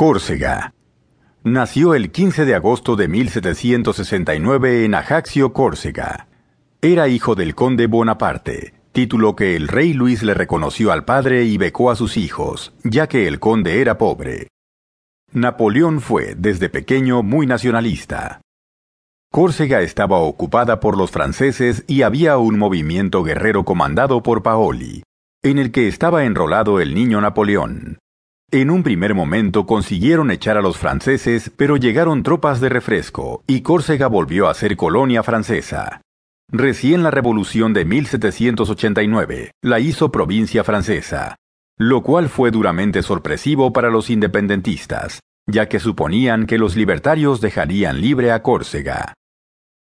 Córcega. Nació el 15 de agosto de 1769 en Ajaccio, Córcega. Era hijo del conde Bonaparte, título que el rey Luis le reconoció al padre y becó a sus hijos, ya que el conde era pobre. Napoleón fue, desde pequeño, muy nacionalista. Córcega estaba ocupada por los franceses y había un movimiento guerrero comandado por Paoli, en el que estaba enrolado el niño Napoleón. En un primer momento consiguieron echar a los franceses, pero llegaron tropas de refresco, y Córcega volvió a ser colonia francesa. Recién la Revolución de 1789 la hizo provincia francesa, lo cual fue duramente sorpresivo para los independentistas, ya que suponían que los libertarios dejarían libre a Córcega.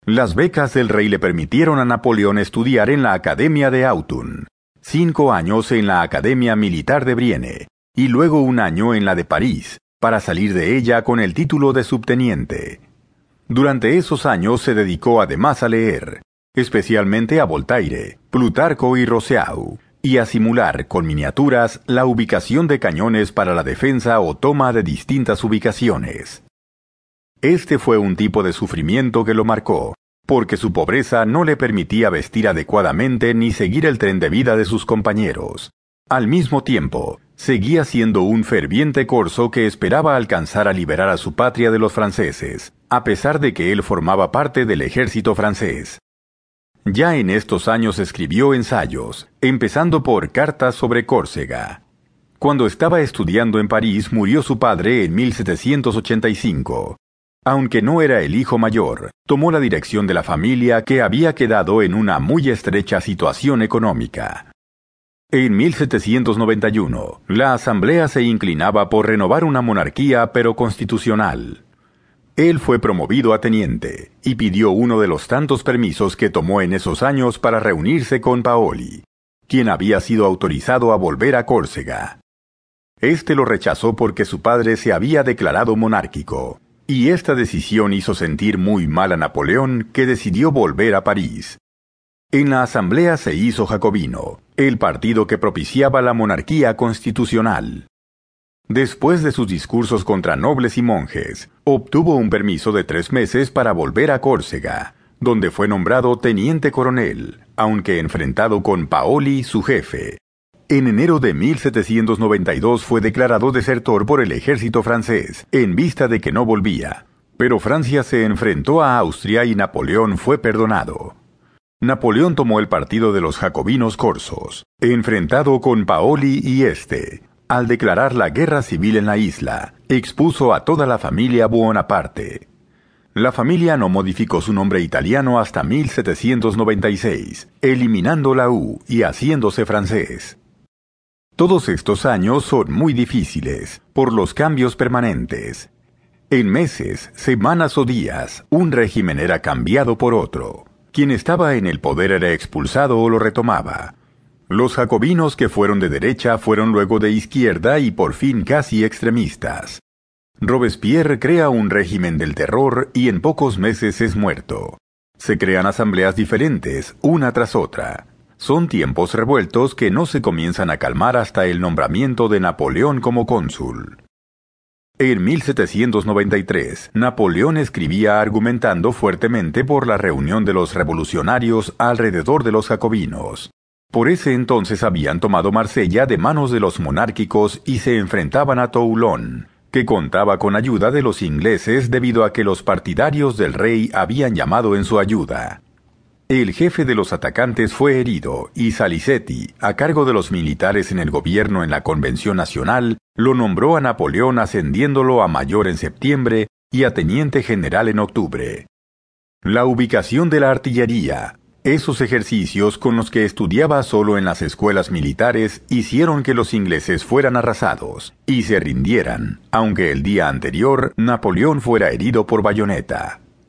Las becas del rey le permitieron a Napoleón estudiar en la Academia de Autun, cinco años en la Academia Militar de Brienne, y luego un año en la de París, para salir de ella con el título de subteniente. Durante esos años se dedicó además a leer, especialmente a Voltaire, Plutarco y Rousseau, y a simular con miniaturas la ubicación de cañones para la defensa o toma de distintas ubicaciones. Este fue un tipo de sufrimiento que lo marcó, porque su pobreza no le permitía vestir adecuadamente ni seguir el tren de vida de sus compañeros. Al mismo tiempo, seguía siendo un ferviente corso que esperaba alcanzar a liberar a su patria de los franceses, a pesar de que él formaba parte del ejército francés. Ya en estos años escribió ensayos, empezando por Cartas sobre Córcega. Cuando estaba estudiando en París murió su padre en 1785. Aunque no era el hijo mayor, tomó la dirección de la familia que había quedado en una muy estrecha situación económica. En 1791, la Asamblea se inclinaba por renovar una monarquía pero constitucional. Él fue promovido a teniente y pidió uno de los tantos permisos que tomó en esos años para reunirse con Paoli, quien había sido autorizado a volver a Córcega. Este lo rechazó porque su padre se había declarado monárquico, y esta decisión hizo sentir muy mal a Napoleón, que decidió volver a París, en la Asamblea se hizo jacobino, el partido que propiciaba la monarquía constitucional. Después de sus discursos contra nobles y monjes, obtuvo un permiso de tres meses para volver a Córcega, donde fue nombrado teniente coronel, aunque enfrentado con Paoli, su jefe. En enero de 1792 fue declarado desertor por el ejército francés, en vista de que no volvía. Pero Francia se enfrentó a Austria y Napoleón fue perdonado. Napoleón tomó el partido de los jacobinos corsos, enfrentado con Paoli y este. Al declarar la guerra civil en la isla, expuso a toda la familia Buonaparte. La familia no modificó su nombre italiano hasta 1796, eliminando la U y haciéndose francés. Todos estos años son muy difíciles, por los cambios permanentes. En meses, semanas o días, un régimen era cambiado por otro. Quien estaba en el poder era expulsado o lo retomaba. Los jacobinos que fueron de derecha fueron luego de izquierda y por fin casi extremistas. Robespierre crea un régimen del terror y en pocos meses es muerto. Se crean asambleas diferentes, una tras otra. Son tiempos revueltos que no se comienzan a calmar hasta el nombramiento de Napoleón como cónsul. En 1793, Napoleón escribía argumentando fuertemente por la reunión de los revolucionarios alrededor de los jacobinos. Por ese entonces habían tomado Marsella de manos de los monárquicos y se enfrentaban a Toulon, que contaba con ayuda de los ingleses debido a que los partidarios del rey habían llamado en su ayuda. El jefe de los atacantes fue herido y Salicetti, a cargo de los militares en el gobierno en la Convención Nacional, lo nombró a Napoleón ascendiéndolo a mayor en septiembre y a teniente general en octubre. La ubicación de la artillería, esos ejercicios con los que estudiaba solo en las escuelas militares hicieron que los ingleses fueran arrasados y se rindieran, aunque el día anterior Napoleón fuera herido por bayoneta.